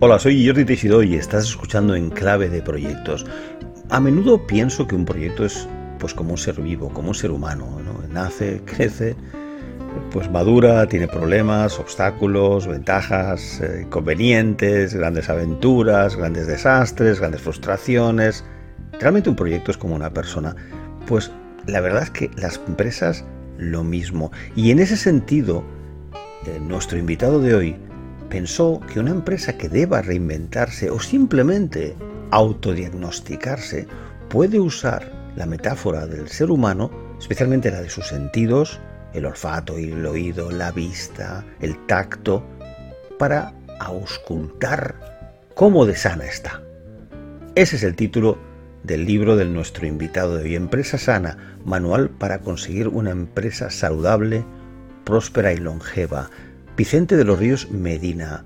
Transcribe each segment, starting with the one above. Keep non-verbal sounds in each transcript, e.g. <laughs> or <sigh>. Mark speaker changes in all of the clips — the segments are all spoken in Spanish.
Speaker 1: Hola, soy Jordi Teixidó y estás escuchando En Clave de Proyectos. A menudo pienso que un proyecto es pues como un ser vivo, como un ser humano, Nace, <laughs> crece, pues madura, tiene problemas, obstáculos, ventajas, eh, inconvenientes, grandes aventuras, grandes desastres, grandes frustraciones. Realmente un proyecto es como una persona. Pues la verdad es que las empresas lo mismo. Y en ese sentido, eh, nuestro invitado de hoy pensó que una empresa que deba reinventarse o simplemente autodiagnosticarse puede usar la metáfora del ser humano, especialmente la de sus sentidos, el olfato el oído, la vista, el tacto, para auscultar cómo de sana está. Ese es el título del libro de nuestro invitado de hoy, Empresa Sana, Manual para conseguir una empresa saludable, próspera y longeva, Vicente de los Ríos Medina,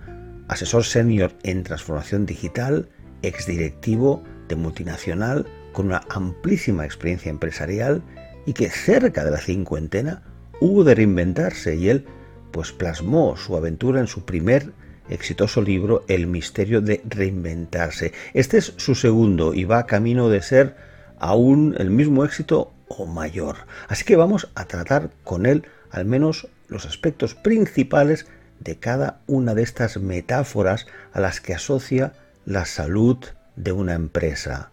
Speaker 1: asesor senior en transformación digital, exdirectivo de multinacional con una amplísima experiencia empresarial y que cerca de la cincuentena hubo de reinventarse y él pues plasmó su aventura en su primer exitoso libro El misterio de reinventarse. Este es su segundo y va camino de ser aún el mismo éxito o mayor. Así que vamos a tratar con él al menos los aspectos principales de cada una de estas metáforas a las que asocia la salud de una empresa.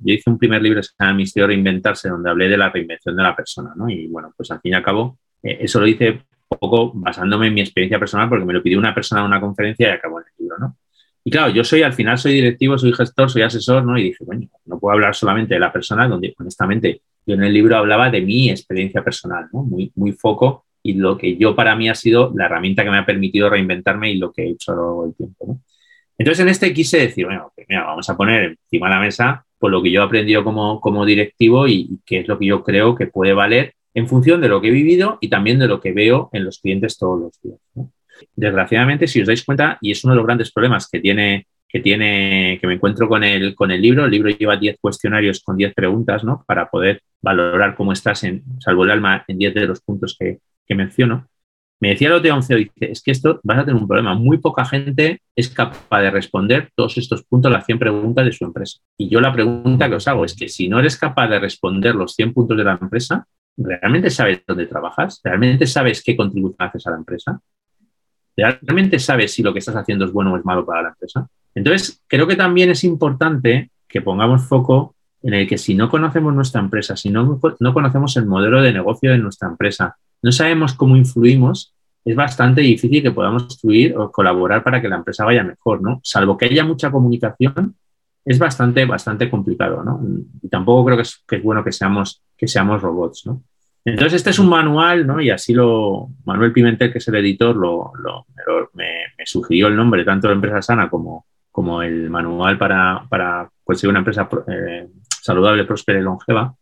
Speaker 2: Yo hice un primer libro que se llama Misterio Reinventarse, donde hablé de la reinvención de la persona, ¿no? Y bueno, pues al fin y al cabo, eh, eso lo hice un poco basándome en mi experiencia personal, porque me lo pidió una persona en una conferencia y acabó en el libro, ¿no? Y claro, yo soy, al final soy directivo, soy gestor, soy asesor, ¿no? Y dije, bueno, no puedo hablar solamente de la persona, donde honestamente yo en el libro hablaba de mi experiencia personal. Muy, muy foco y lo que yo para mí ha sido la herramienta que me ha permitido reinventarme y lo que he hecho a lo largo del tiempo. Entonces en este quise decir, bueno, pues mira, vamos a poner encima de la mesa por lo que yo he aprendido como, como directivo y, qué es lo que yo creo que puede valer en función de lo que he vivido y también de lo que veo en los clientes todos los días. Desgraciadamente, si os dais cuenta, y es uno de los grandes problemas que tiene, que tiene, que me encuentro con el, con el libro, el libro lleva 10 cuestionarios con 10 preguntas, ¿no? Para poder valorar cómo estás en, salvo el alma, en 10 de los puntos que, que menciono. Me decía el otro 11, dice, es que esto vas a tener un problema. Muy poca gente es capaz de responder todos estos puntos, las 100 preguntas de su empresa. Y yo la pregunta que os hago es que si no eres capaz de responder los 100 puntos de la empresa, ¿realmente sabes dónde trabajas? ¿Realmente sabes qué contribución haces a la empresa? ¿Realmente sabes si lo que estás haciendo es bueno o es malo para la empresa? Entonces, creo que también es importante que pongamos foco en el que si no conocemos nuestra empresa, si no, no conocemos el modelo de negocio de nuestra empresa, no sabemos cómo influimos, es bastante difícil que podamos influir o colaborar para que la empresa vaya mejor, ¿no? Salvo que haya mucha comunicación, es bastante, bastante complicado, ¿no? Y tampoco creo que es, que es bueno que seamos, que seamos robots, ¿no? Entonces, este es un manual, ¿no? Y así lo, Manuel Pimentel, que es el editor, lo, lo, me, sugirió el nombre, tanto de Empresa Sana como, como el manual para, para conseguir una empresa eh, saludable, próspera y longeva.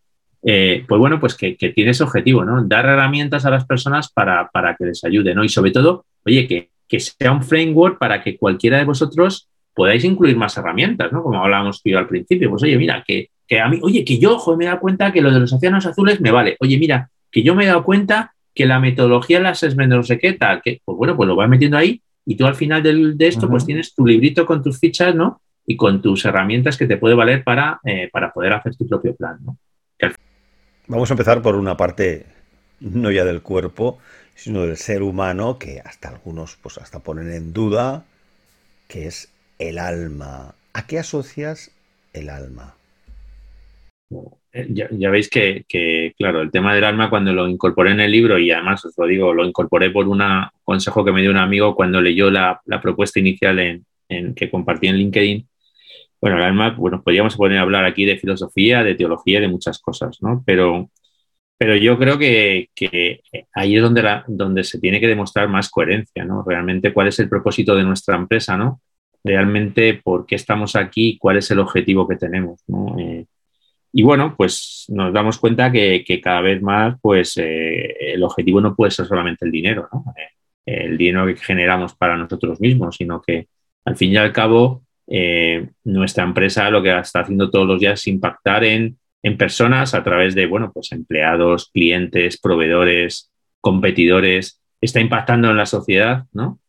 Speaker 2: Eh, pues bueno, pues que, tiene ese objetivo, ¿no? Dar herramientas a las personas para, para que les ayude, ¿no? Y sobre todo, oye, que, que, sea un framework para que cualquiera de vosotros podáis incluir más herramientas, ¿no? Como hablábamos tú al principio. Pues oye, mira, que, que a mí, oye, que yo, joder, me he dado cuenta que lo de los océanos azules me vale. Oye, mira, que yo me he dado cuenta que la metodología de las de no sé qué tal, que, pues bueno, pues lo vas metiendo ahí y tú al final del, de esto, uh -huh. pues tienes tu librito con tus fichas, ¿no? Y con tus herramientas que te puede valer para, eh, para poder hacer tu propio plan, ¿no?
Speaker 1: Vamos a empezar por una parte, no ya del cuerpo, sino del ser humano, que hasta algunos, pues hasta ponen en duda, que es el alma. ¿A qué asocias el alma?
Speaker 2: Eh, ya, veis que, claro, el tema del alma cuando lo incorporé en el libro, y además os lo digo, lo incorporé por un consejo que me dio un amigo cuando leyó la, la propuesta inicial en, que compartí en LinkedIn. Bueno, el alma, bueno, podríamos poner a hablar aquí de filosofía, de teología, de muchas cosas, ¿no? Pero, pero yo creo que, ahí es donde, donde se tiene que demostrar más coherencia, ¿no? Realmente cuál es el propósito de nuestra empresa, ¿no? Realmente por qué estamos aquí, cuál es el objetivo que tenemos, ¿no? Eh, y bueno, pues nos damos cuenta que, que cada vez más, pues eh, el objetivo no puede ser solamente el dinero, ¿no? Eh, el dinero que generamos para nosotros mismos, sino que al fin y al cabo eh, nuestra empresa lo que está haciendo todos los días es impactar en, en personas a través de, bueno, pues empleados, clientes, proveedores, competidores, está impactando en la sociedad, ¿no?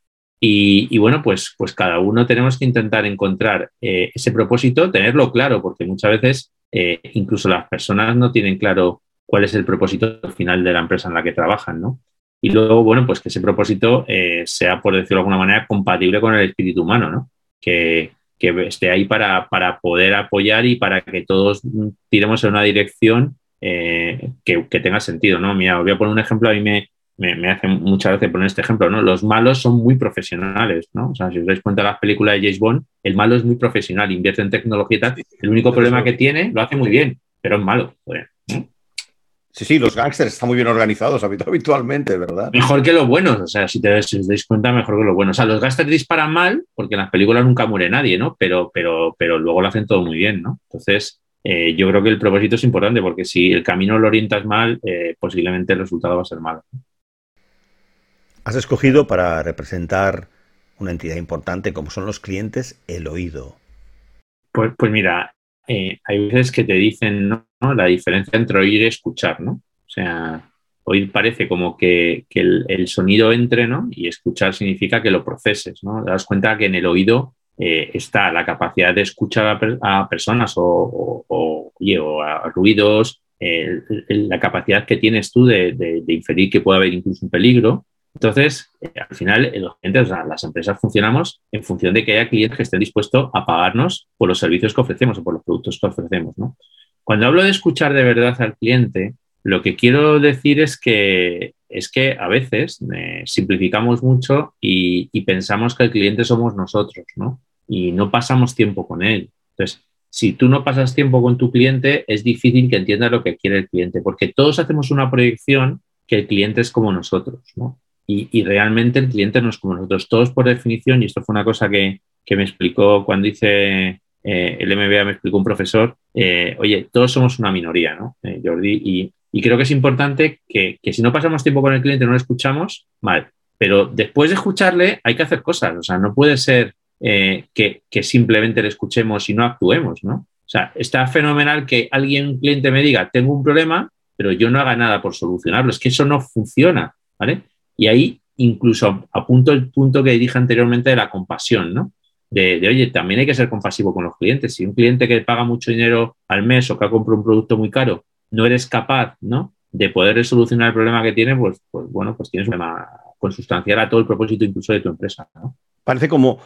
Speaker 2: Y, bueno, pues, pues cada uno tenemos que intentar encontrar ese propósito, tenerlo claro, porque muchas veces eh, incluso las personas no tienen claro cuál es el propósito final de la empresa en la que trabajan, ¿no? Y luego, bueno, pues que ese propósito eh, sea, por decirlo de alguna manera, compatible con el espíritu humano, ¿no? Que, esté ahí para, para, poder apoyar y para que todos tiremos en una dirección que, que, tenga sentido, ¿no? Mira, voy a poner un ejemplo, a mí me, me, hace muchas veces poner este ejemplo, ¿no? Los malos son muy profesionales, ¿no? O sea, si os dais cuenta de las películas de James Bond, el malo es muy profesional, invierte en tecnología y tal. El único problema que tiene lo hace muy bien, pero es malo.
Speaker 1: Sí, sí, los gángsters están muy bien organizados <laughs> habitualmente, ¿verdad?
Speaker 2: Mejor que los buenos, o sea, si, te, os dais cuenta, mejor que los buenos. O sea, los gángsters disparan mal porque en las películas nunca muere nadie, ¿no? Pero, pero, pero luego lo hacen todo muy bien, ¿no? Entonces, eh, yo creo que el propósito es importante porque si el camino lo orientas mal, eh, posiblemente el resultado va a ser malo.
Speaker 1: Has escogido para representar una entidad importante como son los clientes el oído.
Speaker 2: Pues, pues mira, eh, hay veces que te dicen ¿no? la diferencia entre oír y escuchar, ¿no? O sea, oír parece como que, el, sonido entre, ¿no? Y escuchar significa que lo proceses, ¿no? Te das cuenta que en el oído eh, está la capacidad de escuchar a, personas o, a ruidos, la capacidad que tienes tú de, inferir que puede haber incluso un peligro entonces, eh, al final, eh, los clientes, las empresas funcionamos en función de que haya clientes que estén dispuestos a pagarnos por los servicios que ofrecemos o por los productos que ofrecemos. Cuando hablo de escuchar de verdad al cliente, lo que quiero decir es que, es que a veces eh, simplificamos mucho y, pensamos que el cliente somos nosotros, ¿no? Y no pasamos tiempo con él. Entonces, si tú no pasas tiempo con tu cliente, es difícil que entienda lo que quiere el cliente, porque todos hacemos una proyección que el cliente es como nosotros, ¿no? Y, realmente el cliente no es como nosotros. Todos por definición, y esto fue una cosa que, me explicó cuando hice eh, el MBA, me explicó un profesor, eh, oye, todos somos una minoría, ¿no? Eh, Jordi, y, creo que es importante que, si no pasamos tiempo con el cliente, no lo escuchamos, mal. Pero después de escucharle hay que hacer cosas. O sea, no puede ser que, que, simplemente le escuchemos y no actuemos, ¿no? O sea, está fenomenal que alguien, un cliente me diga, tengo un problema, pero yo no haga nada por solucionarlo. Es que eso no funciona, ¿vale? Y ahí incluso apunto el punto que dije anteriormente de la compasión, ¿no? De, oye, también hay que ser compasivo con los clientes. Si un cliente que paga mucho dinero al mes o que ha comprado un producto muy caro, no eres capaz, ¿no? De poder solucionar el problema que tiene, pues, pues bueno, pues tienes un problema consustancial a todo el propósito incluso de tu empresa.
Speaker 1: Parece como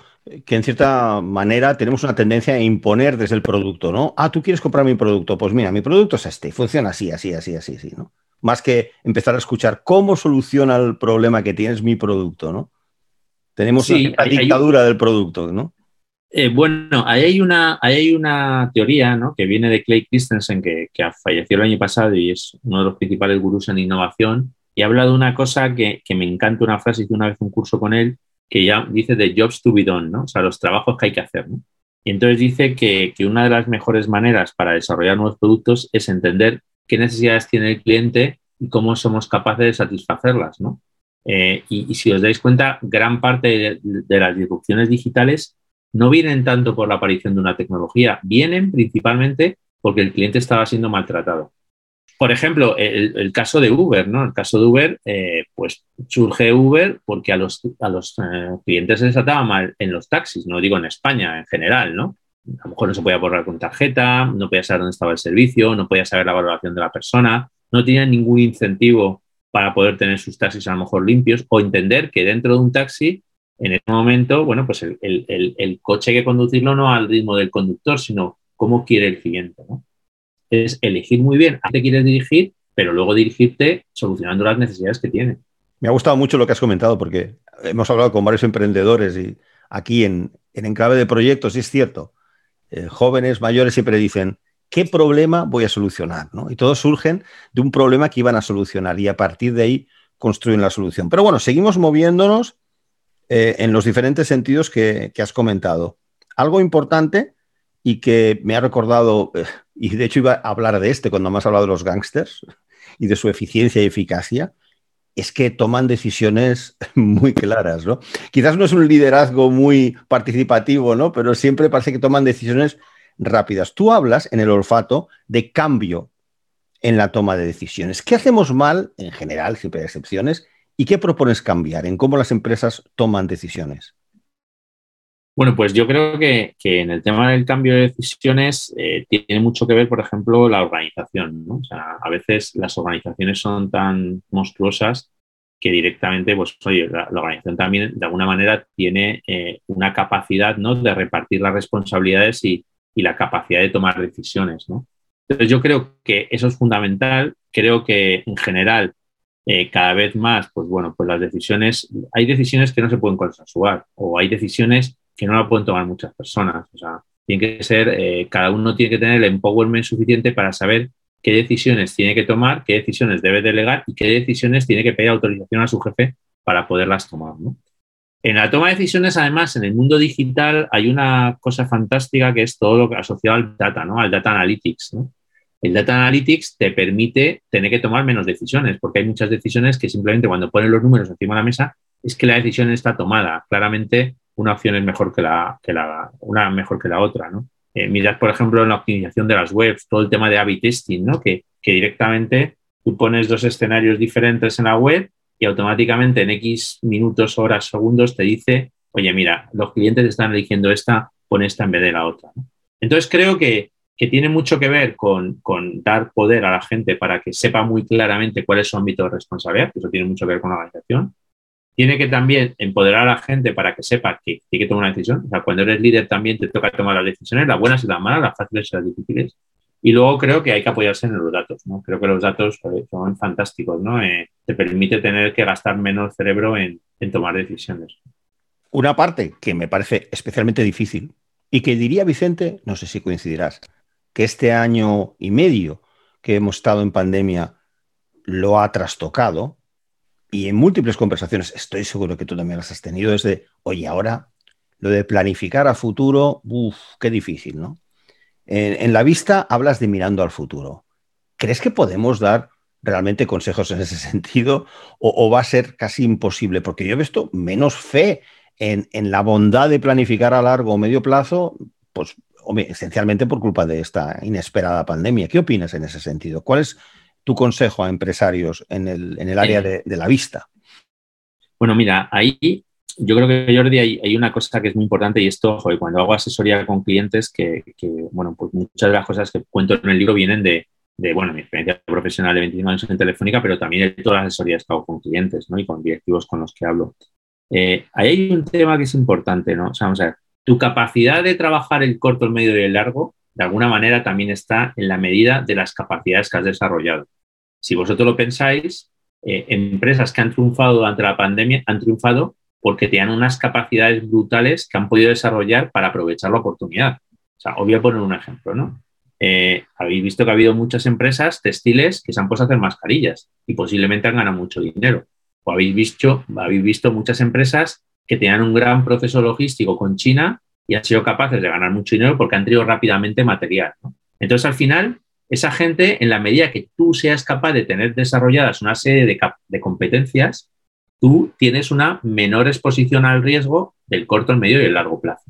Speaker 1: que en cierta manera tenemos una tendencia a imponer desde el producto, ¿no? Ah, tú quieres comprar mi producto, pues mira, mi producto es este, funciona así, así, así, así, así, ¿no? Más que empezar a escuchar cómo soluciona el problema que tienes mi producto, ¿no? Tenemos la dictadura del producto, ¿no?
Speaker 2: Eh, bueno, ahí hay, una, hay una teoría ¿no? que viene de Clay Christensen, que, que, falleció el año pasado y es uno de los principales gurús en innovación, y habla de una cosa que, que me encanta, una frase, hice una vez un curso con él, que ya dice de jobs to be done, ¿no? O sea, los trabajos que hay que hacer, ¿no? Y entonces dice que, que, una de las mejores maneras para desarrollar nuevos productos es entender qué necesidades tiene el cliente y cómo somos capaces de satisfacerlas, ¿no? Eh, y, si os dais cuenta, gran parte de, las disrupciones digitales no vienen tanto por la aparición de una tecnología, vienen principalmente porque el cliente estaba siendo maltratado. Por ejemplo, el, caso de Uber, ¿no? El caso de Uber, eh, pues surge Uber porque a los, a los eh, clientes se les trataba mal en los taxis, no digo en España en general, ¿no? A lo mejor no se podía borrar con tarjeta, no podía saber dónde estaba el servicio, no podía saber la valoración de la persona, no tenía ningún incentivo para poder tener sus taxis a lo mejor limpios o entender que dentro de un taxi, en ese momento, bueno, pues el, coche hay que conducirlo no al ritmo del conductor, sino cómo quiere el cliente. Es elegir muy bien a qué quieres dirigir, pero luego dirigirte solucionando las necesidades que tiene.
Speaker 1: Me ha gustado mucho lo que has comentado porque hemos hablado con varios emprendedores y aquí en, en Enclave de Proyectos, y es cierto, eh, jóvenes, mayores, siempre dicen, ¿qué problema voy a solucionar? Y todos surgen de un problema que iban a solucionar y a partir de ahí construyen la solución. Pero bueno, seguimos moviéndonos eh, en los diferentes sentidos que, has comentado. Algo importante y que me ha recordado, eh, y de hecho iba a hablar de este cuando has hablado de los gángsters y de su eficiencia y eficacia, es que toman decisiones <laughs> muy claras, ¿no? Quizás no es un liderazgo muy participativo, ¿no? Pero siempre parece que toman decisiones rápidas. Tú hablas en el olfato de cambio en la toma de decisiones. ¿Qué hacemos mal, en general, siempre hay excepciones, ¿Y qué propones cambiar en cómo las empresas toman decisiones?
Speaker 2: Bueno, pues yo creo que, en el tema del cambio de decisiones eh, tiene mucho que ver, por ejemplo, la organización. ¿no? O sea, a veces las organizaciones son tan monstruosas que directamente, pues, oye, la, organización también de alguna manera tiene eh, una capacidad ¿no? de repartir las responsabilidades y, y, la capacidad de tomar decisiones. ¿no? Entonces, yo creo que eso es fundamental. Creo que en general eh, cada vez más, pues bueno, pues las decisiones, hay decisiones que no se pueden consensuar o hay decisiones que no la pueden tomar muchas personas. O sea, tiene que ser, eh, cada uno tiene que tener el empowerment suficiente para saber qué decisiones tiene que tomar, qué decisiones debe delegar y qué decisiones tiene que pedir autorización a su jefe para poderlas tomar. ¿no? En la toma de decisiones, además, en el mundo digital hay una cosa fantástica que es todo lo asociado al data, ¿no? al data analytics. El Data Analytics te permite tener que tomar menos decisiones, porque hay muchas decisiones que simplemente cuando ponen los números encima de la mesa es que la decisión está tomada. Claramente una opción es mejor que la, que la una mejor que la otra, ¿no? Eh, mirad, por ejemplo, en la optimización de las webs, todo el tema de A-B testing, ¿no? Que, que directamente tú pones dos escenarios diferentes en la web y automáticamente en X minutos, horas, segundos te dice, oye, mira, los clientes están eligiendo esta, pon esta en vez de la otra. Entonces creo que que tiene mucho que ver con, dar poder a la gente para que sepa muy claramente cuál es su ámbito de responsabilidad, eso tiene mucho que ver con la organización. Tiene que también empoderar a la gente para que sepa que tiene que tomar una decisión. O sea, cuando eres líder también te toca tomar las decisiones, las buenas y las malas, las fáciles y las difíciles. Y luego creo que hay que apoyarse en los datos, ¿no? Creo que los datos son fantásticos, ¿no? Eh, te permite tener que gastar menos cerebro en tomar decisiones.
Speaker 1: Una parte que me parece especialmente difícil y que diría Vicente, no sé si coincidirás, que este año y medio que hemos estado en pandemia lo ha trastocado y en múltiples conversaciones, estoy seguro que tú también las has tenido, es de, oye, ahora lo de planificar a futuro, uff, qué difícil, ¿no? En, la vista hablas de mirando al futuro. ¿Crees que podemos dar realmente consejos en ese <laughs> sentido o, va a ser casi imposible? Porque yo he visto menos fe en, en, la bondad de planificar a largo o medio plazo, pues esencialmente por culpa de esta inesperada pandemia. ¿Qué opinas en ese sentido? ¿Cuál es tu consejo a empresarios en el, área de, la vista?
Speaker 2: Bueno, mira, ahí yo creo que, Jordi, hay, una cosa que es muy importante y esto, joder, cuando hago asesoría con clientes, que, bueno, pues muchas de las cosas que cuento en el libro vienen de, bueno, mi experiencia profesional de 25 años en Telefónica, pero también de todas las asesorías que hago con clientes, ¿no? Y con directivos con los que hablo. Eh, ahí hay un tema que es importante, ¿no? O sea, vamos a ver, tu capacidad de trabajar el corto, el medio y el largo, de alguna manera también está en la medida de las capacidades que has desarrollado. Si vosotros lo pensáis, eh, empresas que han triunfado durante la pandemia han triunfado porque tenían unas capacidades brutales que han podido desarrollar para aprovechar la oportunidad. O sea, os voy a poner un ejemplo, ¿no? Eh, habéis visto que ha habido muchas empresas textiles que se han puesto a hacer mascarillas y posiblemente han ganado mucho dinero. O habéis visto, habéis visto muchas empresas que tenían un gran proceso logístico con China y han sido capaces de ganar mucho dinero porque han traído rápidamente material. Entonces, al final, esa gente, en la medida que tú seas capaz de tener desarrolladas una serie de, competencias, tú tienes una menor exposición al riesgo del corto, el medio y el largo plazo.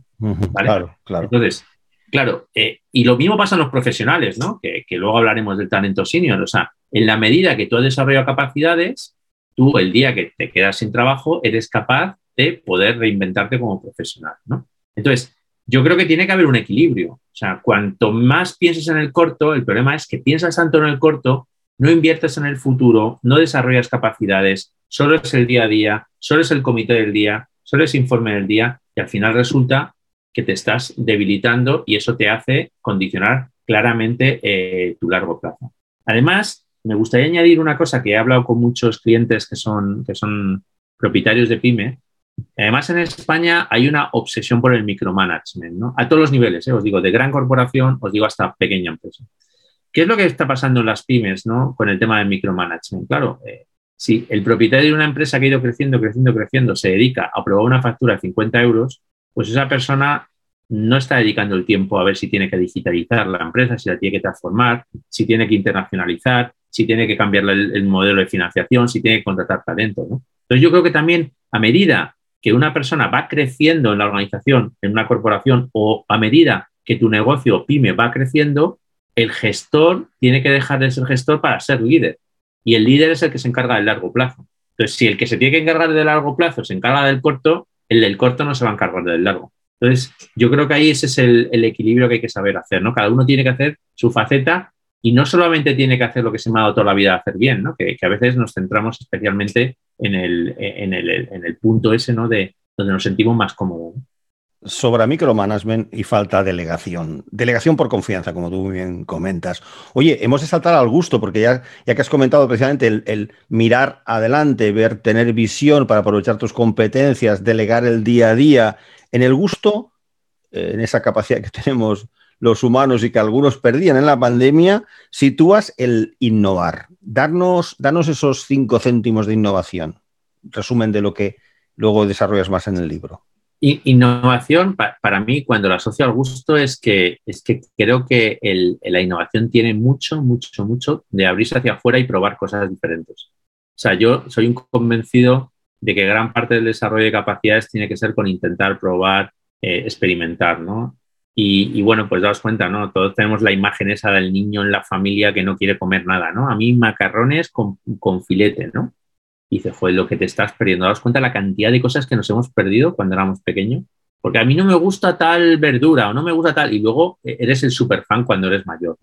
Speaker 1: Claro, claro.
Speaker 2: Entonces, claro, eh, y lo mismo pasa en los profesionales, ¿no? Que, que, luego hablaremos del talento senior. O sea, en la medida que tú has desarrollado capacidades, tú el día que te quedas sin trabajo, eres capaz de poder reinventarte como profesional, ¿no? Entonces, yo creo que tiene que haber un equilibrio. O sea, cuanto más pienses en el corto, el problema es que piensas tanto en el corto, no inviertes en el futuro, no desarrollas capacidades, solo es el día a día, solo es el comité del día, solo es informe del día, y al final resulta que te estás debilitando y eso te hace condicionar claramente eh, tu largo plazo. Además, me gustaría añadir una cosa que he hablado con muchos clientes que son, que son propietarios de pyme, Además, en España hay una obsesión por el micromanagement, ¿no? A todos los niveles, ¿eh? os digo, de gran corporación, os digo hasta pequeña empresa. ¿Qué es lo que está pasando en las pymes, ¿no? Con el tema del micromanagement. Claro, eh, si el propietario de una empresa que ha ido creciendo, creciendo, creciendo, se dedica a probar una factura de 50 euros, pues esa persona no está dedicando el tiempo a ver si tiene que digitalizar la empresa, si la tiene que transformar, si tiene que internacionalizar, si tiene que cambiar el, modelo de financiación, si tiene que contratar talento. Entonces yo creo que también a medida que una persona va creciendo en la organización, en una corporación, o a medida que tu negocio pyme va creciendo, el gestor tiene que dejar de ser gestor para ser líder. Y el líder es el que se encarga del largo plazo. Entonces, si el que se tiene que encargar del largo plazo se encarga del corto, el del corto no se va a encargar del largo. Entonces, yo creo que ahí ese es el, equilibrio que hay que saber hacer, ¿no? Cada uno tiene que hacer su faceta y no solamente tiene que hacer lo que se me ha dado toda la vida a hacer bien, ¿no? Que, a veces nos centramos especialmente en el, en el, en el punto ese, ¿no? De donde nos sentimos más cómodos
Speaker 1: sobra micromanagement y falta delegación. Delegación por confianza, como tú bien comentas. Oye, hemos de saltar al gusto, porque ya, ya que has comentado precisamente el, mirar adelante, ver, tener visión para aprovechar tus competencias, delegar el día a día. En el gusto, eh, en esa capacidad que <laughs> tenemos los humanos y que algunos perdían en la pandemia, sitúas el innovar. Darnos, darnos esos cinco céntimos de innovación. Resumen de lo que luego desarrollas más en el libro.
Speaker 2: Innovación, para mí, cuando la asocio al gusto, es que, es que creo que la innovación tiene mucho, mucho, mucho de abrirse hacia afuera y probar cosas diferentes. O sea, yo soy un convencido de que gran parte del desarrollo de capacidades tiene que ser con intentar, probar, eh, experimentar, ¿no? Y, bueno, pues daos cuenta, ¿no? Todos tenemos la imagen esa del niño en la familia que no quiere comer nada, ¿no? A mí macarrones con, con filete, ¿no? Y dice, fue lo que te estás perdiendo. ¿Das cuenta la cantidad de cosas que nos hemos perdido cuando éramos pequeños? Porque a mí no me gusta tal verdura o no me gusta tal, y luego eh, eres el super fan cuando eres mayor.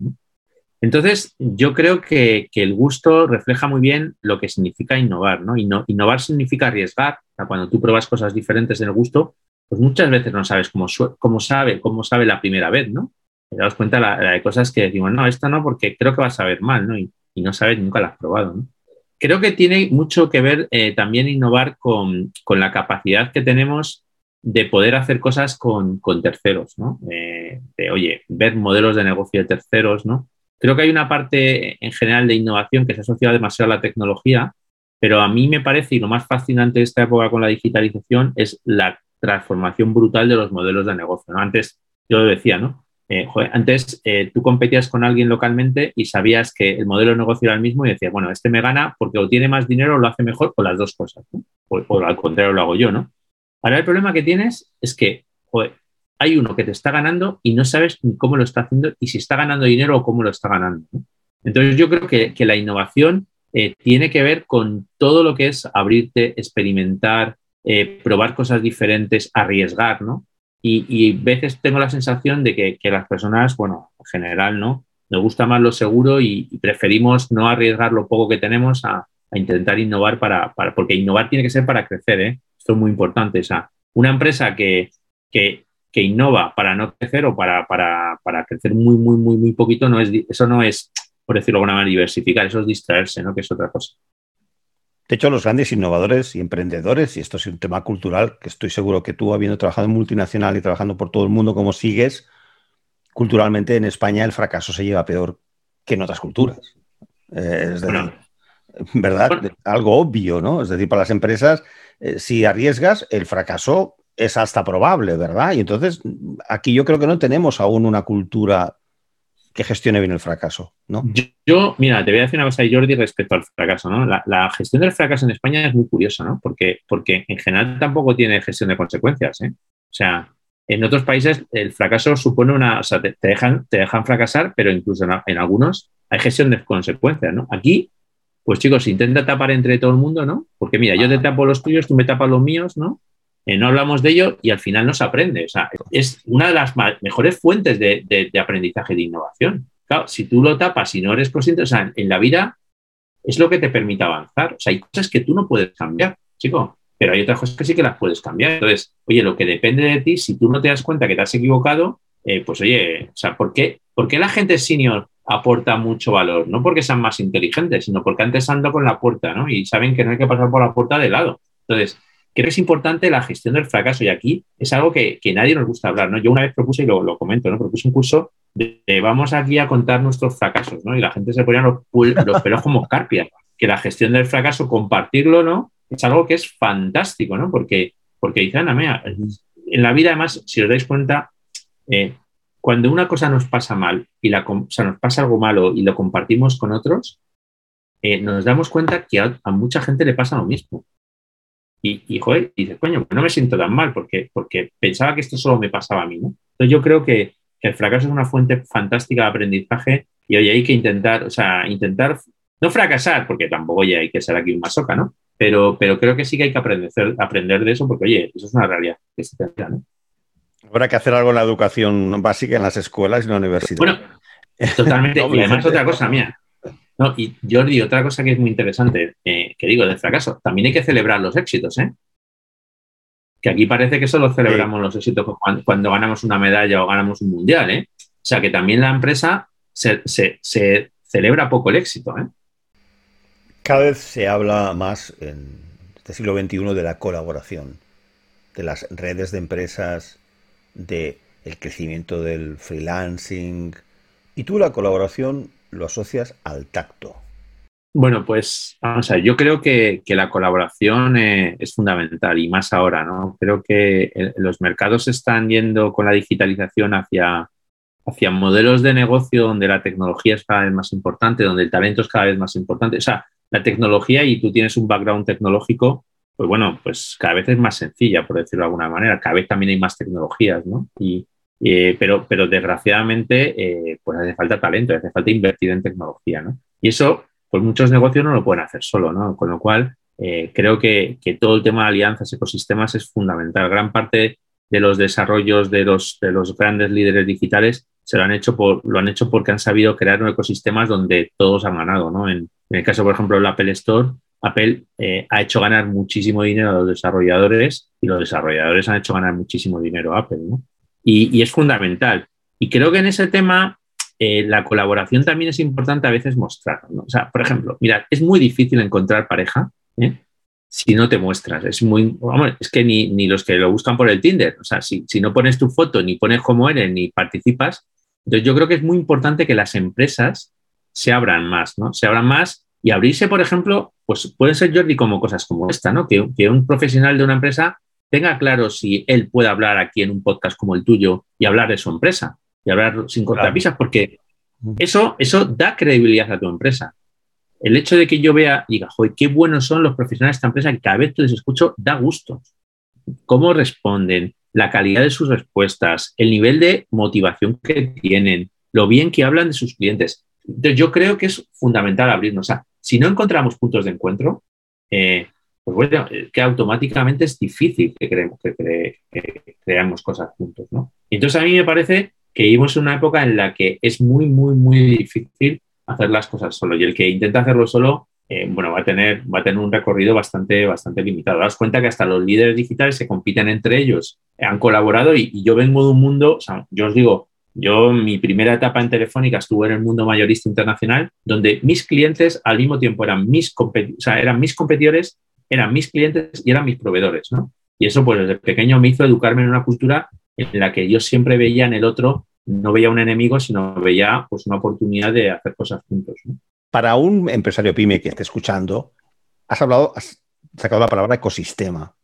Speaker 2: Entonces, yo creo que, el gusto refleja muy bien lo que significa innovar. ¿no? innovar significa arriesgar. cuando tú pruebas cosas diferentes en el gusto, pues muchas veces no sabes cómo, cómo sabe, cómo sabe la primera vez, ¿no? Te das cuenta de cosas que decimos, no, esto no, porque creo que vas a saber mal, ¿no? Y, no sabes, nunca lo has probado, ¿no? creo que tiene mucho que ver eh, también innovar con, la capacidad que tenemos de poder hacer cosas con, terceros, ¿no? Eh, de, oye, ver modelos de negocio de terceros, ¿no? Creo que hay una parte en general de innovación que se asocia demasiado a la tecnología, pero a mí me parece, y lo más fascinante de esta época con la digitalización, es la transformación brutal de los modelos de negocio. Antes yo lo decía, ¿no? Eh, antes eh, tú competías con alguien localmente y sabías que el modelo de negocio era el mismo y decías, bueno, este me gana porque o tiene más dinero o lo hace mejor o las dos cosas, o, al contrario lo hago yo, ¿no? Ahora el problema que tienes es que hay uno que te está ganando y no sabes ni cómo lo está haciendo y si está ganando dinero o cómo lo está ganando. Entonces yo creo que, la innovación eh, tiene que ver con todo lo que es abrirte, experimentar, probar cosas diferentes, arriesgar, ¿no? Y, a veces tengo la sensación de que, las personas, bueno, en general, ¿no? Nos gusta más lo seguro y, preferimos no arriesgar lo poco que tenemos a, intentar innovar para, porque innovar tiene que ser para crecer, ¿eh? Esto es muy importante. O sea, una empresa que, que, innova para no crecer o para, para, para, crecer muy, muy, muy, muy poquito, no es, eso no es, por decirlo de alguna manera, diversificar, eso es distraerse, ¿no? Que es otra cosa.
Speaker 1: De hecho, los grandes innovadores y emprendedores, y esto es un tema cultural, que estoy seguro que tú, habiendo trabajado en multinacional y trabajando por todo el mundo como sigues, culturalmente en España el fracaso se lleva peor que en otras culturas. Eh, es decir, ¿verdad? Algo obvio, ¿no? Es decir, para las empresas, eh, si arriesgas, el fracaso es hasta probable, ¿verdad? Y entonces, aquí yo creo que no tenemos aún una cultura que gestione bien el fracaso, ¿no?
Speaker 2: Yo, mira, te voy a decir una cosa, Jordi, respecto al fracaso, ¿no? La, gestión del fracaso en España es muy curiosa, ¿no? Porque, porque en general tampoco tiene gestión de consecuencias, ¿eh? O sea, en otros países el fracaso supone una, o sea, te, dejan, te dejan fracasar, pero incluso en, algunos hay gestión de consecuencias, ¿no? Aquí, pues chicos, intenta tapar entre todo el mundo, ¿no? Porque mira, yo te tapo los tuyos, tú me tapas los míos, ¿no? Eh, no hablamos de ello y al final no se aprende. O sea, es una de las mejores fuentes de, aprendizaje de innovación. Claro, si tú lo tapas y no eres consciente, en la vida es lo que te permite avanzar. Hay cosas que tú no puedes cambiar, chico, pero hay otras cosas que sí que las puedes cambiar. Entonces, oye, lo que depende de ti, si tú no te das cuenta que te has equivocado, eh, pues oye, o ¿por qué, ¿por qué la gente senior aporta mucho valor? No porque sean más inteligentes, sino porque antes ando con la puerta, ¿no? Y saben que no hay que pasar por la puerta de lado. Entonces, creo que es importante la gestión del fracaso y aquí es algo que, nadie nos gusta hablar, ¿no? Yo una vez propuse, y lo, lo comento, ¿no? Propuse un curso de, vamos aquí a contar nuestros fracasos, ¿no? Y la gente se ponía los, los pelos como <laughs> carpias, que la gestión del fracaso, compartirlo, ¿no? Es algo que es fantástico, ¿no? Porque, porque dicen, en la vida además, si os dais cuenta, eh, cuando una cosa nos pasa mal y la, o sea, nos pasa algo malo y lo compartimos con otros, eh, nos damos cuenta que a mucha gente le pasa lo mismo. Y, y, joder, y dices, coño, no me siento tan mal porque, porque pensaba que esto solo me pasaba a mí, ¿no? Entonces yo creo que, el fracaso es una fuente fantástica de aprendizaje y hoy hay que intentar, o sea, intentar no fracasar, porque tampoco ya hay que ser aquí un masoca, ¿no? pero, pero creo que sí que hay que aprender, aprender de eso porque, oye, eso es una realidad que se ¿no?
Speaker 1: Habrá que hacer algo en la educación básica en las escuelas y en la universidad.
Speaker 2: Bueno, totalmente. <laughs> y además otra cosa mía. No, y Jordi, otra cosa que es muy interesante, eh, que digo del fracaso, también hay que celebrar los éxitos, ¿eh? Que aquí parece que solo celebramos los éxitos cuando, ganamos una medalla o ganamos un mundial, ¿eh? O sea que también la empresa se, se celebra poco el éxito, ¿eh?
Speaker 1: Cada vez se habla más en este siglo XXI de la colaboración, de las redes de empresas, de el crecimiento del freelancing. Y tú la colaboración lo asocias al tacto.
Speaker 2: Bueno, pues vamos a ver, yo creo que, la colaboración eh, es fundamental y más ahora, ¿no? Creo que los mercados están yendo con la digitalización hacia, hacia modelos de negocio donde la tecnología es cada vez más importante, donde el talento es cada vez más importante. O sea, la tecnología y tú tienes un background tecnológico, pues bueno, pues cada vez es más sencilla, por decirlo de alguna manera. Cada vez también hay más tecnologías, ¿no? Y, eh, pero, pero desgraciadamente, eh, pues hace falta talento, hace falta invertir en tecnología, ¿no? Y eso, pues muchos negocios no lo pueden hacer solo, ¿no? Con lo cual, eh, creo que, que, todo el tema de alianzas, ecosistemas es fundamental. Gran parte de los desarrollos de los, de los grandes líderes digitales se lo han hecho por, lo han hecho porque han sabido crear ecosistemas donde todos han ganado, ¿no? En, el caso, por ejemplo, del Apple Store, Apple ha hecho ganar muchísimo dinero a los desarrolladores y los desarrolladores han hecho ganar muchísimo dinero a Apple, ¿no? Y, es fundamental. Y creo que en ese tema eh, la colaboración también es importante a veces mostrar, ¿no? O sea, por ejemplo, mira, es muy difícil encontrar pareja ¿eh? si no te muestras. Es muy, es que ni, ni, los que lo buscan por el Tinder, o sea, si, si no pones tu foto, ni pones cómo eres, ni participas, entonces yo creo que es muy importante que las empresas se abran más, ¿no? Se abran más y abrirse, por ejemplo, pues puede ser, Jordi, como cosas como esta, ¿no? Que, un profesional de una empresa tenga claro si él puede hablar aquí en un podcast como el tuyo y hablar de su empresa y hablar sin cortapisas, porque eso, eso da credibilidad a tu empresa. El hecho de que yo vea, diga, joder, qué buenos son los profesionales de esta empresa, que cada vez que les escucho da gusto. Cómo responden, la calidad de sus respuestas, el nivel de motivación que tienen, lo bien que hablan de sus clientes. Entonces, yo creo que es fundamental abrirnos. O sea, si no encontramos puntos de encuentro, eh, pues bueno, que automáticamente es difícil que, creemos, que, creamos cosas juntos, ¿no? entonces a mí me parece que vivimos en una época en la que es muy, muy, muy difícil hacer las cosas solo. Y el que intenta hacerlo solo, eh, bueno, va a, tener, va a tener un recorrido bastante, bastante limitado. Daos cuenta que hasta los líderes digitales se compiten entre ellos, han colaborado y, y yo vengo de un mundo, o sea, yo os digo, yo, mi primera etapa en Telefónica estuve en el mundo mayorista internacional, donde mis clientes al mismo tiempo eran mis, o sea, eran mis competidores, eran mis clientes y eran mis proveedores, ¿no? Y eso, pues, desde pequeño me hizo educarme en una cultura en la que yo siempre veía en el otro, no veía un enemigo, sino veía, pues, una oportunidad de hacer cosas juntos,
Speaker 1: Para un empresario pyme que esté escuchando, has hablado, has sacado la palabra ecosistema.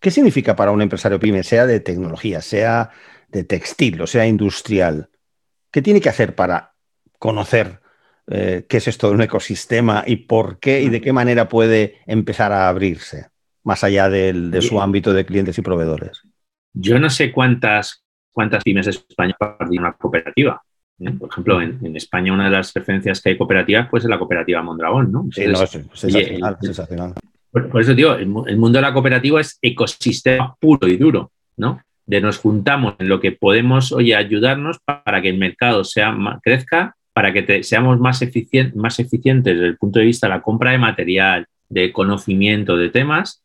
Speaker 1: ¿Qué significa para un empresario pyme, sea de tecnología, sea de textil, o sea, industrial, ¿qué tiene que hacer para conocer eh, qué es esto de un ecosistema y por qué y de qué manera puede empezar a abrirse, más allá de su ámbito de clientes y proveedores?
Speaker 2: Yo no sé cuántas, cuántas pymes de España tienen una cooperativa. ¿eh? Por ejemplo, en, España una de las referencias que hay cooperativas pues es la cooperativa Mondragón, ¿no? sí, no, es sensacional, Por, eso, digo, el, el, mundo de la cooperativa es ecosistema puro y duro, ¿no? de nos juntamos en lo que podemos, oye, ayudarnos para que el mercado sea crezca, para que seamos más, más eficientes desde el punto de vista de la compra de material, de conocimiento de temas,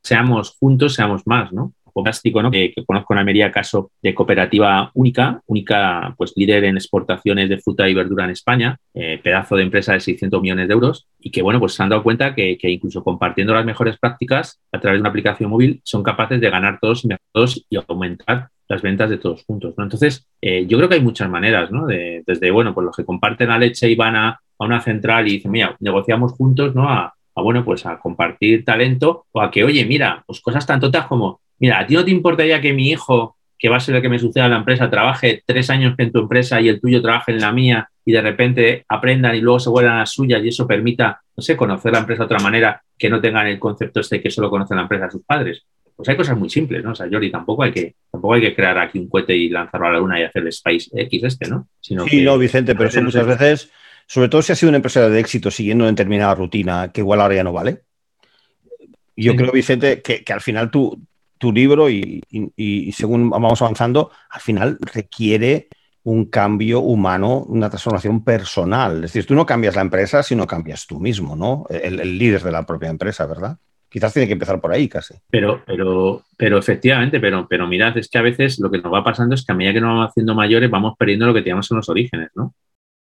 Speaker 2: seamos juntos, seamos más, ¿no? Fantástico, ¿no? Que, conozco en Almería caso de cooperativa única, única pues líder en exportaciones de fruta y verdura en España, eh, pedazo de empresa de 600 millones de euros y que, bueno, pues se han dado cuenta que, incluso compartiendo las mejores prácticas a través de una aplicación móvil son capaces de ganar todos y todos y aumentar las ventas de todos juntos. Entonces, eh, yo creo que hay muchas maneras, ¿no? desde, bueno, pues los que comparten la leche y van a, una central y dicen, mira, negociamos juntos, ¿no? A, a, bueno, pues a compartir talento o a que, oye, mira, pues cosas tan totas como mira, ¿a ti no te importaría que mi hijo, que va a ser el que me suceda en la empresa, trabaje tres años en tu empresa y el tuyo trabaje en la mía y de repente aprendan y luego se vuelvan a las suyas y eso permita, no sé, conocer la empresa de otra manera que no tengan el concepto este que solo conocen la empresa a sus padres? Pues hay cosas muy simples, ¿no? O sea, Jordi, tampoco hay que, tampoco hay que crear aquí un cohete y lanzarlo a la luna y hacer el Space X este, ¿no?
Speaker 1: sí, no, Vicente, pero eso muchas veces, sobre todo si ha sido un empresario de éxito siguiendo una determinada rutina que igual ahora ya no vale, yo creo, Vicente, que, al final tu, tu libro y, según vamos avanzando, al final requiere un cambio humano, una transformación personal. Es decir, tú no cambias la empresa, sino cambias tú mismo, ¿no? El, líder de la propia empresa, ¿verdad? Quizás tiene que empezar por ahí casi.
Speaker 2: Pero, pero, pero efectivamente, pero, pero mirad, es que a veces lo que nos va pasando es que a medida que nos vamos haciendo mayores vamos perdiendo lo que teníamos en los orígenes, ¿no?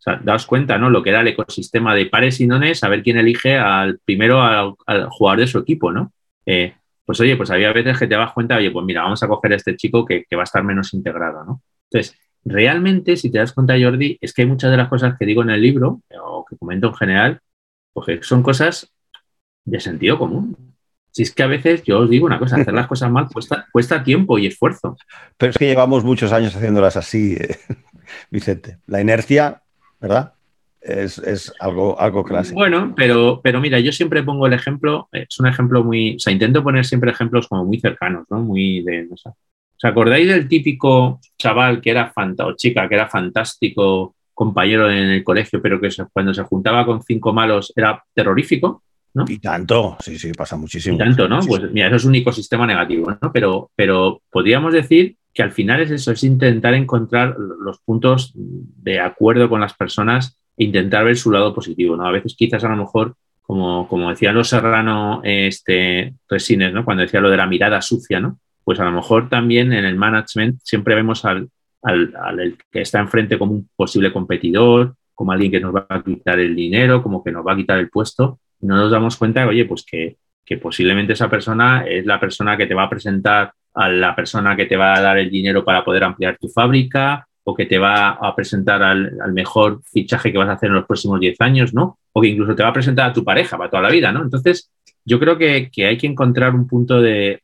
Speaker 2: O sea, daos cuenta, ¿no? Lo que era el ecosistema de pares y nones, a ver quién elige al primero al, jugador de su equipo, ¿no? Eh, pues oye, pues había veces que te das cuenta, oye, pues mira, vamos a coger a este chico que, va a estar menos integrado, ¿no? Entonces, realmente, si te das cuenta, Jordi, es que hay muchas de las cosas que digo en el libro, o que comento en general, pues son cosas de sentido común. Si es que a veces yo os digo una cosa, hacer las cosas mal cuesta, <laughs> cuesta tiempo y esfuerzo.
Speaker 1: Pero es que llevamos muchos años haciéndolas así, eh, <laughs> Vicente. La inercia ¿verdad? Es, algo, algo clásico.
Speaker 2: Bueno, pero, pero mira, yo siempre pongo el ejemplo, es un ejemplo muy, o sea, intento poner siempre ejemplos como muy cercanos, ¿no? Muy de, ¿os acordáis del típico chaval que era o chica que era fantástico compañero en el colegio, pero que cuando se juntaba con cinco malos era terrorífico? ¿no?
Speaker 1: Y tanto, sí, sí, pasa muchísimo.
Speaker 2: Y tanto, ¿no? Pues mira, eso es un ecosistema negativo, ¿no? Pero, pero podríamos decir que al final es eso, es intentar encontrar los puntos de acuerdo con las personas intentar ver su lado positivo, ¿no? A veces quizás a lo mejor, como, como decía los Serrano este, Resines, ¿no? Cuando decía lo de la mirada sucia, ¿no? Pues a lo mejor también en el management siempre vemos al, al, que está enfrente como un posible competidor, como alguien que nos va a quitar el dinero, como que nos va a quitar el puesto, no nos damos cuenta, oye, pues que, que posiblemente esa persona es la persona que te va a presentar a la persona que te va a dar el dinero para poder ampliar tu fábrica o que te va a presentar al, mejor fichaje que vas a hacer en los próximos 10 años, ¿no? O que incluso te va a presentar a tu pareja para toda la vida, ¿no? Entonces, yo creo que, hay que encontrar un punto de,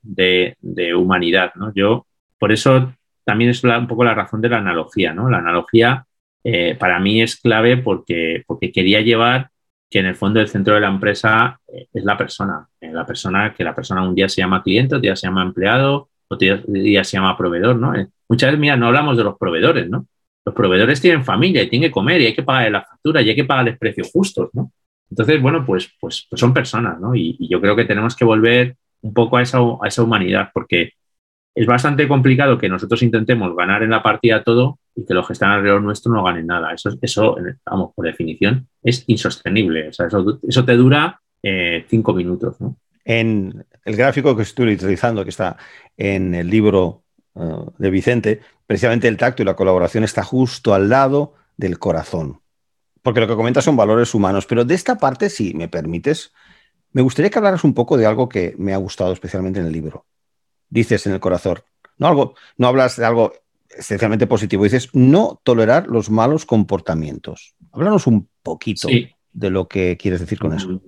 Speaker 2: humanidad, ¿no? Yo, por eso también es un poco la razón de la analogía, ¿no? La analogía eh, para mí es clave porque, porque quería llevar que en el fondo el centro de la empresa eh, es la persona, eh, la persona que la persona un día se llama cliente, otro día se llama empleado, otro día se llama proveedor, ¿no? Muchas veces, mira, no hablamos de los proveedores, ¿no? Los proveedodores tienen familia y tienen que comer y hay que pagar la factura y hay que pagarles precios justos, ¿no? Entonces, bueno, pues, pues, pues son personas, ¿no? Y, yo creo que tenemos que volver un poco a esa, a esa humanidad porque es bastante complicado que nosotros intentemos ganar en la partida todo y que los que están alrededor nuestro no ganen nada. Eso, eso vamos, por definición, es insostenible. O sea, eso, eso te dura eh, cinco minutos, ¿no?
Speaker 1: En el gráfico que estoy utilizando, que está en el libro eh, de Vicente, precisamente el tacto y la colaboración está justo al lado del corazón. Porque lo que comentas son valores humanos. Pero de esta parte, si me permites, me gustaría que hablaras un poco de algo que me ha gustado especialmente en el libro. Dices en el corazón, no, algo, no hablas de algo esencialmente positivo, dices no tolerar los malos comportamientos. Háblanos un poquito de lo que quieres decir con eso.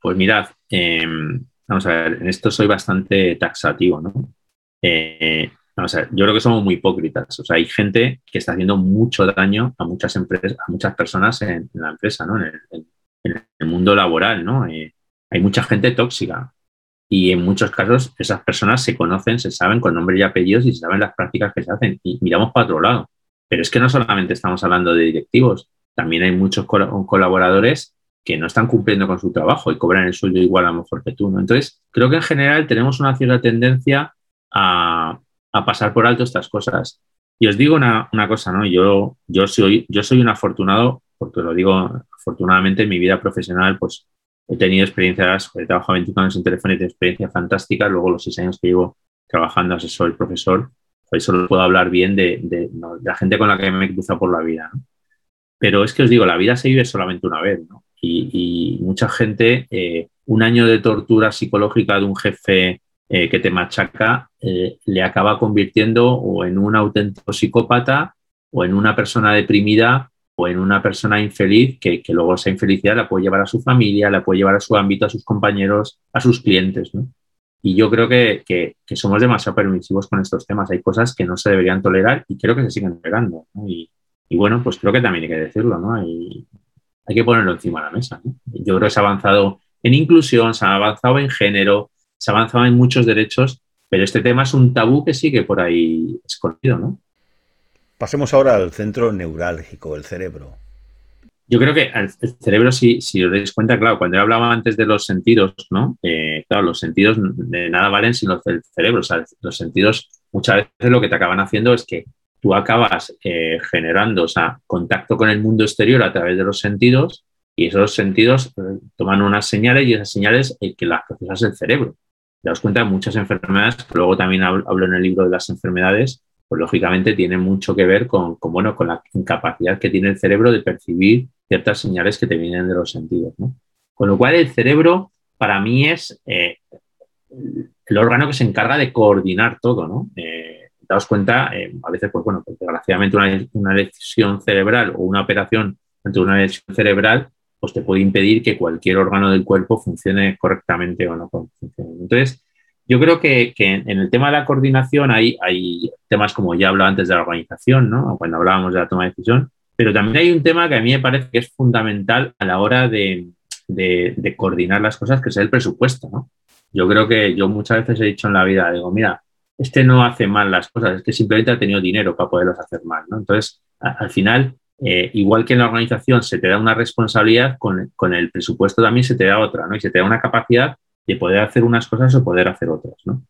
Speaker 2: Pues mirad, em, Vamos a ver, en esto soy bastante taxativo, ¿no? Eh, vamos a ver, yo creo que somos muy hipócritas. O sea, hay gente que está haciendo mucho daño a muchas empresas, a muchas personas en, la empresa, ¿no? En el, mundo laboral, ¿no? Eh, hay mucha gente tóxica. Y en muchos casos esas personas se conocen, se saben con nombre y apellidos y se saben las prácticas que se hacen. Y miramos para otro lado. Pero es que no solamente estamos hablando de directivos, también hay muchos colaboradores que no están cumpliendo con su trabajo y cobran el sueldo igual a lo mejor que tú. Entonces, creo que en general tenemos una cierta tendencia a, pasar por alto estas cosas. Y os digo una, cosa, ¿no? Yo, yo, soy, yo soy un afortunado, porque lo digo afortunadamente en mi vida profesional, pues he tenido experiencias, he trabajado 25 años en teléfono y tengo experiencias fantásticas, luego los seis años que llevo trabajando asesor y profesor, pues solo puedo hablar bien de, de, la gente con la que me he cruzado por la vida, ¿no? Pero es que os digo, la vida se vive solamente una vez, ¿no? y, mucha gente, eh, un año de tortura psicológica de un jefe eh, que te machaca, eh, le acaba convirtiendo o en un auténtico psicópata o en una persona deprimida o en una persona infeliz que, luego esa infelicidad la puede llevar a su familia, la puede llevar a su ámbito, a sus compañeros, a sus clientes. Y yo creo que, somos demasiado permisivos con estos temas. Hay cosas que no se deberían tolerar y creo que se siguen tolerando. Y, bueno, pues creo que también hay que decirlo. ¿no? Y, hay que ponerlo encima de la mesa. Yo creo que se ha avanzado en inclusión, se ha avanzado en género, se ha avanzado en muchos derechos, pero este tema es un tabú que sigue por ahí escondido, ¿no?
Speaker 1: Pasemos ahora al centro neurálgico, el cerebro.
Speaker 2: Yo creo que el cerebro, si, si os dais cuenta, claro, cuando yo hablaba antes de los sentidos, ¿no? Eh, claro, los sentidos de nada valen sin los del cerebro. O sea, los sentidos muchas veces lo que te acaban haciendo es que tú acabas eh, generando o sea, contacto con el mundo exterior a través de los sentidos y esos sentidos eh, toman unas señales y esas señales que las procesas el cerebro. Daos cuenta, muchas enfermedades, luego también hablo en el libro de las enfermedades, pues lógicamente tiene mucho que ver con, bueno, con la incapacidad que tiene el cerebro de percibir ciertas señales que te vienen de los sentidos. Con lo cual el cerebro para mí es eh, el órgano que se encarga de coordinar todo. ¿no? Eh, daos cuenta, eh, a veces, pues bueno, pues desgraciadamente una, una, lesión cerebral o una operación ante una lesión cerebral pues te puede impedir que cualquier órgano del cuerpo funcione correctamente o no. Entonces, yo creo que, en el tema de la coordinación hay, hay temas como ya hablaba antes de la organización, ¿no? cuando hablábamos de la toma de decisión, pero también hay un tema que a mí me parece que es fundamental a la hora de, de, coordinar las cosas, que es el presupuesto. ¿no? Yo creo que yo muchas veces he dicho en la vida, digo, mira, este no hace mal las cosas, es que simplemente ha tenido dinero para poderlas hacer mal. ¿no? Entonces, al final, eh, igual que en la organización se te da una responsabilidad, con, el presupuesto también se te da otra, ¿no? Y se te da una capacidad de poder hacer unas cosas o poder hacer otras, ¿no?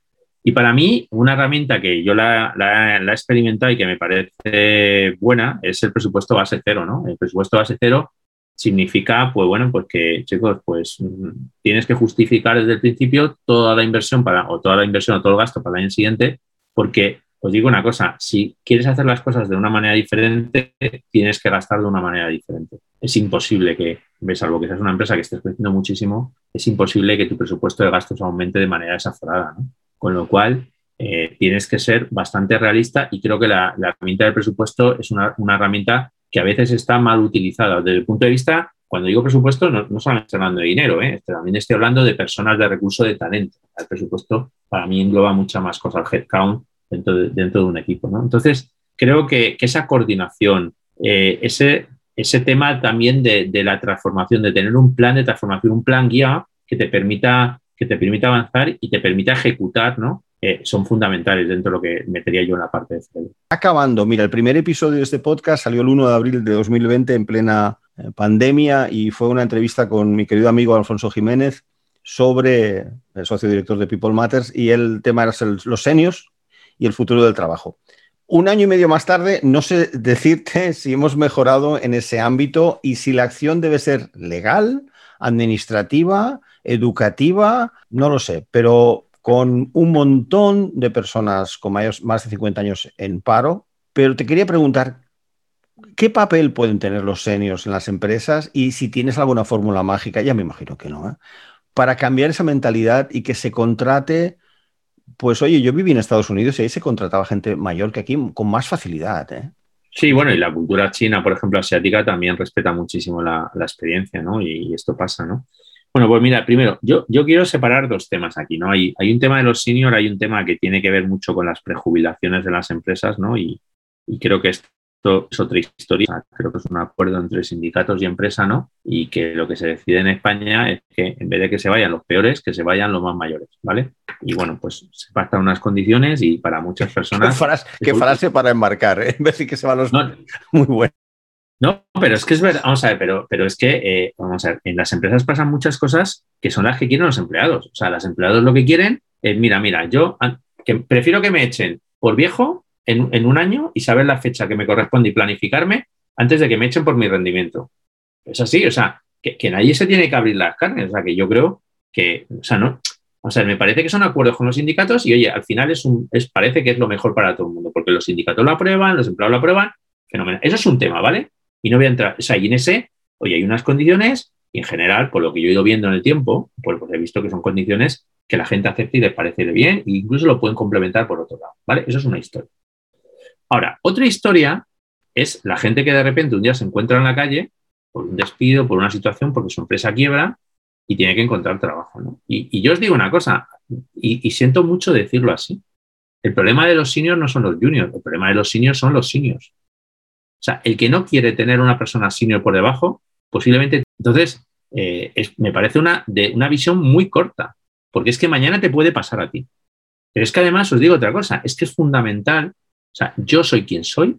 Speaker 2: Y para mí, una herramienta que yo la, he experimentado y que me parece buena es el presupuesto base cero, ¿no? El presupuesto base cero significa, pues bueno, pues que, chicos, pues mm, tienes que justificar desde el principio toda la inversión para, o toda la inversión o todo el gasto para el año siguiente, porque os digo una cosa, si quieres hacer las cosas de una manera diferente, tienes que gastar de una manera diferente. Es imposible que, salvo que seas una empresa que estés creciendo muchísimo, es imposible que tu presupuesto de gastos aumente de manera desaforada. Con lo cual, eh, tienes que ser bastante realista y creo que la, herramienta del presupuesto es una, herramienta que a veces está mal utilizada. Desde el punto de vista, cuando digo presupuesto, no, no solamente estoy hablando de dinero, ¿eh? también estoy hablando de personas de recurso de talento. El presupuesto para mí engloba mucha más cosas, headcount dentro de, un equipo. ¿no? Entonces, creo que, esa coordinación, eh, ese, tema también de, la transformación, de tener un plan de transformación, un plan guía que te permita, que te permita avanzar y te permita ejecutar, ¿no? Eh, son fundamentales dentro de lo que metería yo en la parte de.
Speaker 1: Acabando, mira, el primer episodio de este podcast salió el 1 de abril de 2020 en plena eh, pandemia y fue una entrevista con mi querido amigo Alfonso Jiménez sobre el socio director de People Matters y el tema era los seniors, y el futuro del trabajo. Un año y medio más tarde, no sé decirte <laughs> si hemos mejorado en ese ámbito y si la acción debe ser legal, administrativa, educativa, no lo sé, pero con un montón de personas con más de 50 años en paro. Pero te quería preguntar, ¿qué papel pueden tener los seniors en las empresas? Y si tienes alguna fórmula mágica, ya me imagino que no, ¿eh? para cambiar esa mentalidad y que se contrate pues oye, yo viví en Estados Unidos y ahí se contrataba gente mayor que aquí con más facilidad. ¿eh?
Speaker 2: Sí, bueno, y la cultura china, por ejemplo, asiática, también respeta muchísimo la, experiencia, ¿no? Y, esto pasa, ¿no? Bueno, pues mira, primero, yo, yo quiero separar dos temas aquí, ¿no? Hay, hay un tema de los seniors, hay un tema que tiene que ver mucho con las prejubilaciones de las empresas, ¿no? Y, creo que esto esto es otra historia. Creo que es un acuerdo entre sindicatos y empresa, ¿no? Y que lo que se decide en España es que en vez de que se vayan los peores, que se vayan los más mayores, ¿vale? Y bueno, pues se pactan unas condiciones y para muchas personas. <laughs>
Speaker 1: Qué frase, para embarcar, ¿eh? En vez de que se van los. Muy bueno.
Speaker 2: No, pero es que es verdad, vamos a ver, pero, pero es que, eh, vamos a ver, en las empresas pasan muchas cosas que son las que quieren los empleados. O sea, los empleados lo que quieren es, mira, mira, yo que prefiero que me echen por viejo en, un año y saber la fecha que me corresponde y planificarme antes de que me echen por mi rendimiento. Es así, o sea, que, nadie se tiene que abrir las carnes. O sea, que yo creo que, o sea, no. O sea, me parece que son acuerdos con los sindicatos y, oye, al final es un, es, parece que es lo mejor para todo el mundo, porque los sindicatos lo aprueban, los empleados lo aprueban, fenomenal. Eso es un tema, ¿vale? Y no voy a entrar, o sea, y en ese, oye, hay unas condiciones y en general, por lo que yo he ido viendo en el tiempo, pues, pues he visto que son condiciones que la gente acepta y les parece bien e incluso lo pueden complementar por otro lado, ¿vale? Eso es una historia. Ahora, otra historia es la gente que de repente un día se encuentra en la calle por un despido, por una situación, porque su empresa quiebra y tiene que encontrar trabajo. Y, yo os digo una cosa, y, siento mucho decirlo así. El problema de los seniors no son los juniors, el problema de los seniors son los seniors. O sea, el que no quiere tener una persona senior por debajo, posiblemente. Entonces, eh, me parece una, de, una visión muy corta, porque es que mañana te puede pasar a ti. Pero es que además os digo otra cosa, es que es fundamental o sea, yo soy quien soy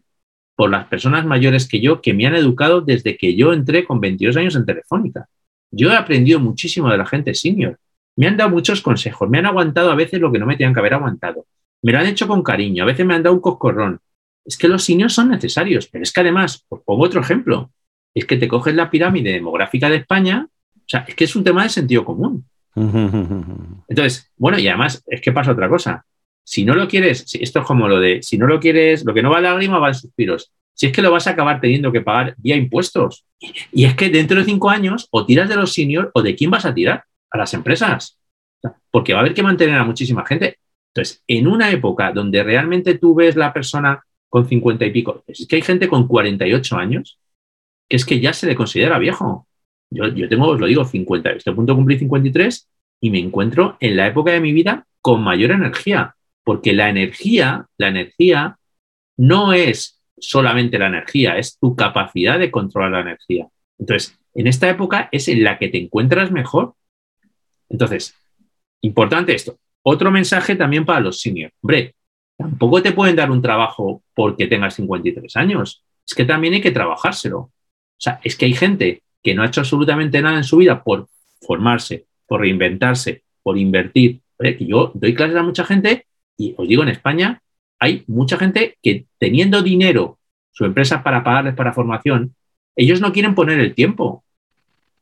Speaker 2: por las personas mayores que yo que me han educado desde que yo entré con 22 años en Telefónica. Yo he aprendido muchísimo de la gente senior. me han dado muchos consejos, me han aguantado a veces lo que no me tenían que haber aguantado, me lo han hecho con cariño, a veces me han dado un coscorrón. Es que los seniors son necesarios, pero es que además, os pongo otro ejemplo, es que te coges la pirámide demográfica de España, o sea, es que es un tema de sentido común. <laughs> Entonces, bueno, y además es que pasa otra cosa. Si no lo quieres, esto es como lo de, si no lo quieres, lo que no va a lágrima va en suspiros. Si es que lo vas a acabar teniendo que pagar vía impuestos. Y es que dentro de cinco años o tiras de los seniors o de quién vas a tirar a las empresas. Porque va a haber que mantener a muchísima gente. Entonces, en una época donde realmente tú ves la persona con 50 y pico, es que hay gente con 48 años que es que ya se le considera viejo. Yo, yo tengo, os lo digo, 50, este punto cumplí 53 y me encuentro en la época de mi vida con mayor energía, porque la energía, la energía no es solamente la energía, es tu capacidad de controlar la energía. Entonces, en esta época es en la que te encuentras mejor. Entonces, importante esto. Otro mensaje también para los seniors. Hombre, tampoco te pueden dar un trabajo porque tengas 53 años. Es que también hay que trabajárselo. O sea, es que hay gente que no ha hecho absolutamente nada en su vida por formarse, por reinventarse, por invertir. yo doy clases a mucha gente y os digo, en España hay mucha gente que teniendo dinero, su empresa para pagarles para formación, ellos no quieren poner el tiempo.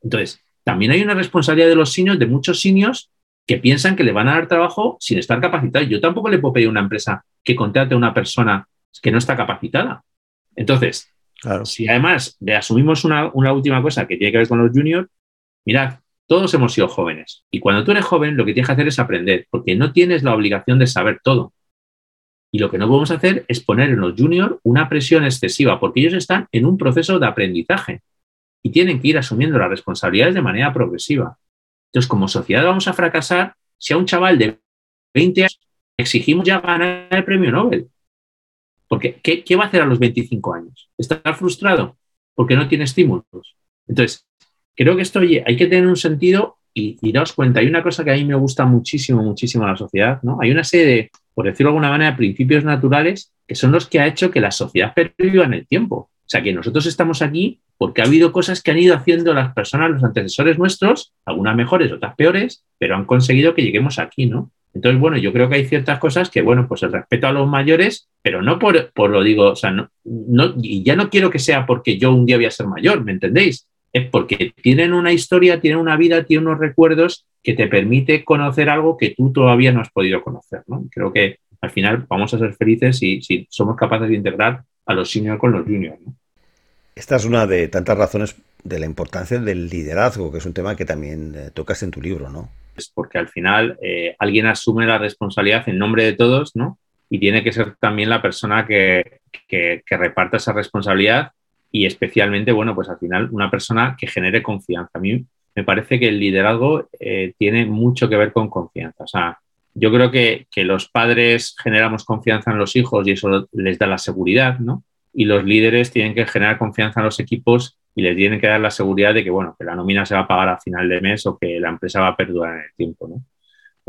Speaker 2: Entonces, también hay una responsabilidad de los seniors, de muchos seniors, que piensan que le van a dar trabajo sin estar capacitados. Yo tampoco le puedo pedir a una empresa que contrate a una persona que no está capacitada. Entonces, si además le asumimos una, una, última cosa que tiene que ver con los juniors, mirad, todos hemos sido jóvenes. Y cuando tú eres joven, lo que tienes que hacer es aprender, porque no tienes la obligación de saber todo. Y lo que no podemos hacer es poner en los juniors una presión excesiva, porque ellos están en un proceso de aprendizaje y tienen que ir asumiendo las responsabilidades de manera progresiva. Entonces, como sociedad vamos a fracasar si a un chaval de 20 años exigimos ya ganar el premio Nobel. Porque, ¿qué, ¿qué, va a hacer a los 25 años? ¿Estar frustrado? Porque no tiene estímulos. Entonces, creo que esto hay que tener un sentido y, y daos cuenta, hay una cosa que a mí me gusta muchísimo, muchísimo a la sociedad, ¿no? Hay una serie de, por decirlo de alguna manera, principios naturales que son los que ha hecho que la sociedad perviva en el tiempo. O sea, que nosotros estamos aquí porque ha habido cosas que han ido haciendo las personas, los antecesores nuestros, algunas mejores, otras peores, pero han conseguido que lleguemos aquí, ¿no? Entonces, bueno, yo creo que hay ciertas cosas que, bueno, pues el respeto a los mayores, pero no por, por lo digo, o sea, no, no, y ya no quiero que sea porque yo un día voy a ser mayor, ¿me entendéis? Es porque tienen una historia, tienen una vida, tienen unos recuerdos que te permite conocer algo que tú todavía no has podido conocer. ¿no? Creo que al final vamos a ser felices si, si somos capaces de integrar a los seniors con los juniors. ¿no?
Speaker 1: Esta es una de tantas razones de la importancia del liderazgo, que es un tema que también eh, tocas en tu libro, ¿no?
Speaker 2: Es porque al final eh, alguien asume la responsabilidad en nombre de todos, ¿no? Y tiene que ser también la persona que, que, que reparta esa responsabilidad y especialmente, bueno, pues al final una persona que genere confianza. A mí me parece que el liderazgo eh, tiene mucho que ver con confianza. O sea, yo creo que, que, los padres generamos confianza en los hijos y eso les da la seguridad, ¿no? Y los líderes tienen que generar confianza en los equipos y les tienen que dar la seguridad de que, bueno, que la nómina se va a pagar a final de mes o que la empresa va a perdurar en el tiempo, ¿no?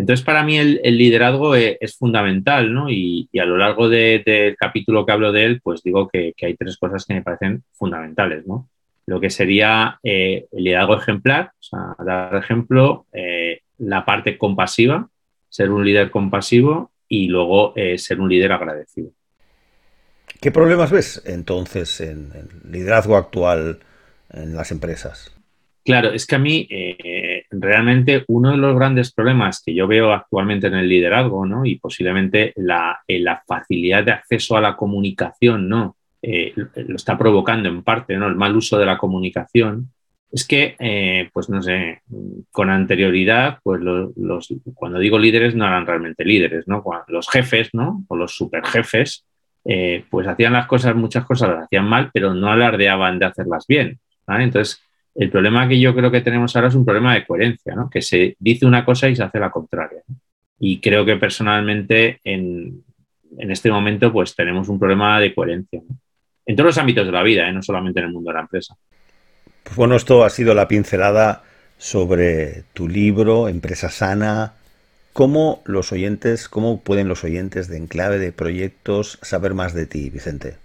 Speaker 2: Entonces, para mí el, liderazgo e, es, fundamental, ¿no? Y, a lo largo del capítulo que hablo de él, pues digo que, hay tres cosas que me parecen fundamentales, ¿no? Lo que sería eh, el liderazgo ejemplar, o sea, dar ejemplo, eh, la parte compasiva, ser un líder compasivo y luego eh, ser un líder agradecido.
Speaker 1: ¿Qué problemas ves entonces en el liderazgo actual en las empresas?
Speaker 2: Claro, es que a mí eh, realmente uno de los grandes problemas que yo veo actualmente en el liderazgo, ¿no? Y posiblemente la, eh, la facilidad de acceso a la comunicación, ¿no? Eh, lo está provocando en parte, ¿no? El mal uso de la comunicación. Es que, pues no sé, con anterioridad, pues los, cuando digo líderes no eran realmente líderes, ¿no? los jefes, ¿no? O los superjefes, pues hacían las cosas, muchas cosas las hacían mal, pero no alardeaban de hacerlas bien. Entonces, el problema que yo creo que tenemos ahora es un problema de coherencia, ¿no? que se dice una cosa y se hace la contraria. Y creo que personalmente en, este momento pues tenemos un problema de coherencia. En todos los ámbitos de la vida, ¿eh? no solamente en el mundo de la empresa.
Speaker 1: Pues bueno, esto ha sido la pincelada sobre tu libro, Empresa Sana. ¿Cómo los oyentes, cómo pueden los oyentes de Enclave de Proyectos saber más de ti, Vicente?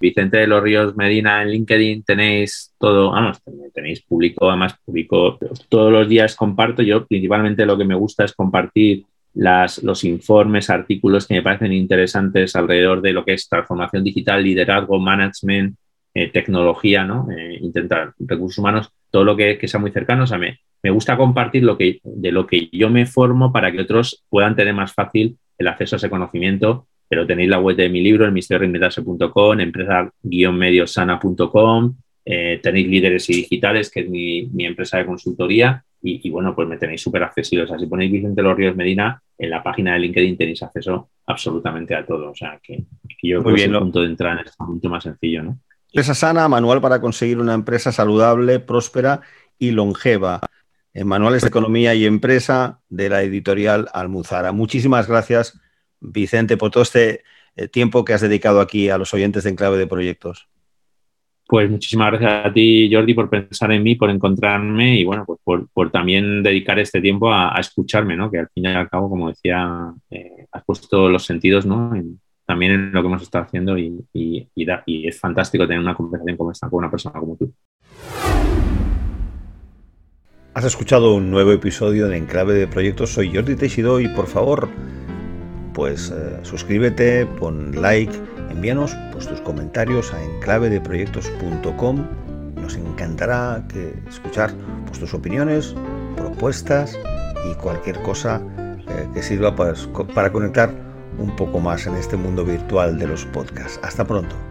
Speaker 2: Vicente de los Ríos Medina en LinkedIn tenéis todo, vamos, tenéis público, además público todos los días comparto. Yo principalmente lo que me gusta es compartir los informes, artículos que me parecen interesantes alrededor de lo que es transformación digital, liderazgo, management, eh, tecnología, ¿no? Eh, intentar recursos humanos, todo lo que, sea muy cercano. O sea, me, me gusta compartir lo que, de lo que yo me formo para que otros puedan tener más fácil el acceso a ese conocimiento. Pero tenéis la web de mi libro, el misterio empresa-mediosana.com, eh, tenéis líderes y digitales, que es mi, mi empresa de consultoría, y, bueno, pues me tenéis súper accesible. O sea, si ponéis Vicente Los Ríos Medina, en la página de LinkedIn tenéis acceso absolutamente a todo. O sea, que, yo creo que es el punto de entrar en este punto más sencillo, ¿no?
Speaker 1: Empresa sana, manual para conseguir una empresa saludable, próspera y longeva. En Manuales de Economía y Empresa de la editorial Almuzara. Muchísimas gracias, Vicente, por todo este eh, tiempo que has dedicado aquí a los oyentes de Enclave de Proyectos.
Speaker 2: Pues muchísimas gracias a ti, Jordi, por pensar en mí, por encontrarme y bueno, pues por, también dedicar este tiempo a, escucharme, ¿no? Que al fin y al cabo, como decía, eh, has puesto los sentidos, ¿no? también en lo que hemos estado haciendo y, y, y, es fantástico tener una conversación como esta con una persona como tú.
Speaker 1: Has escuchado un nuevo episodio de Enclave de Proyectos. Soy Jordi Teixido y por favor, pues eh, suscríbete, pon like Envíanos pues, tus comentarios a enclavedeproyectos.com. Nos encantará escuchar pues, tus opiniones, propuestas y cualquier cosa eh, que sirva para conectar un poco más en este mundo virtual de los podcasts. Hasta pronto.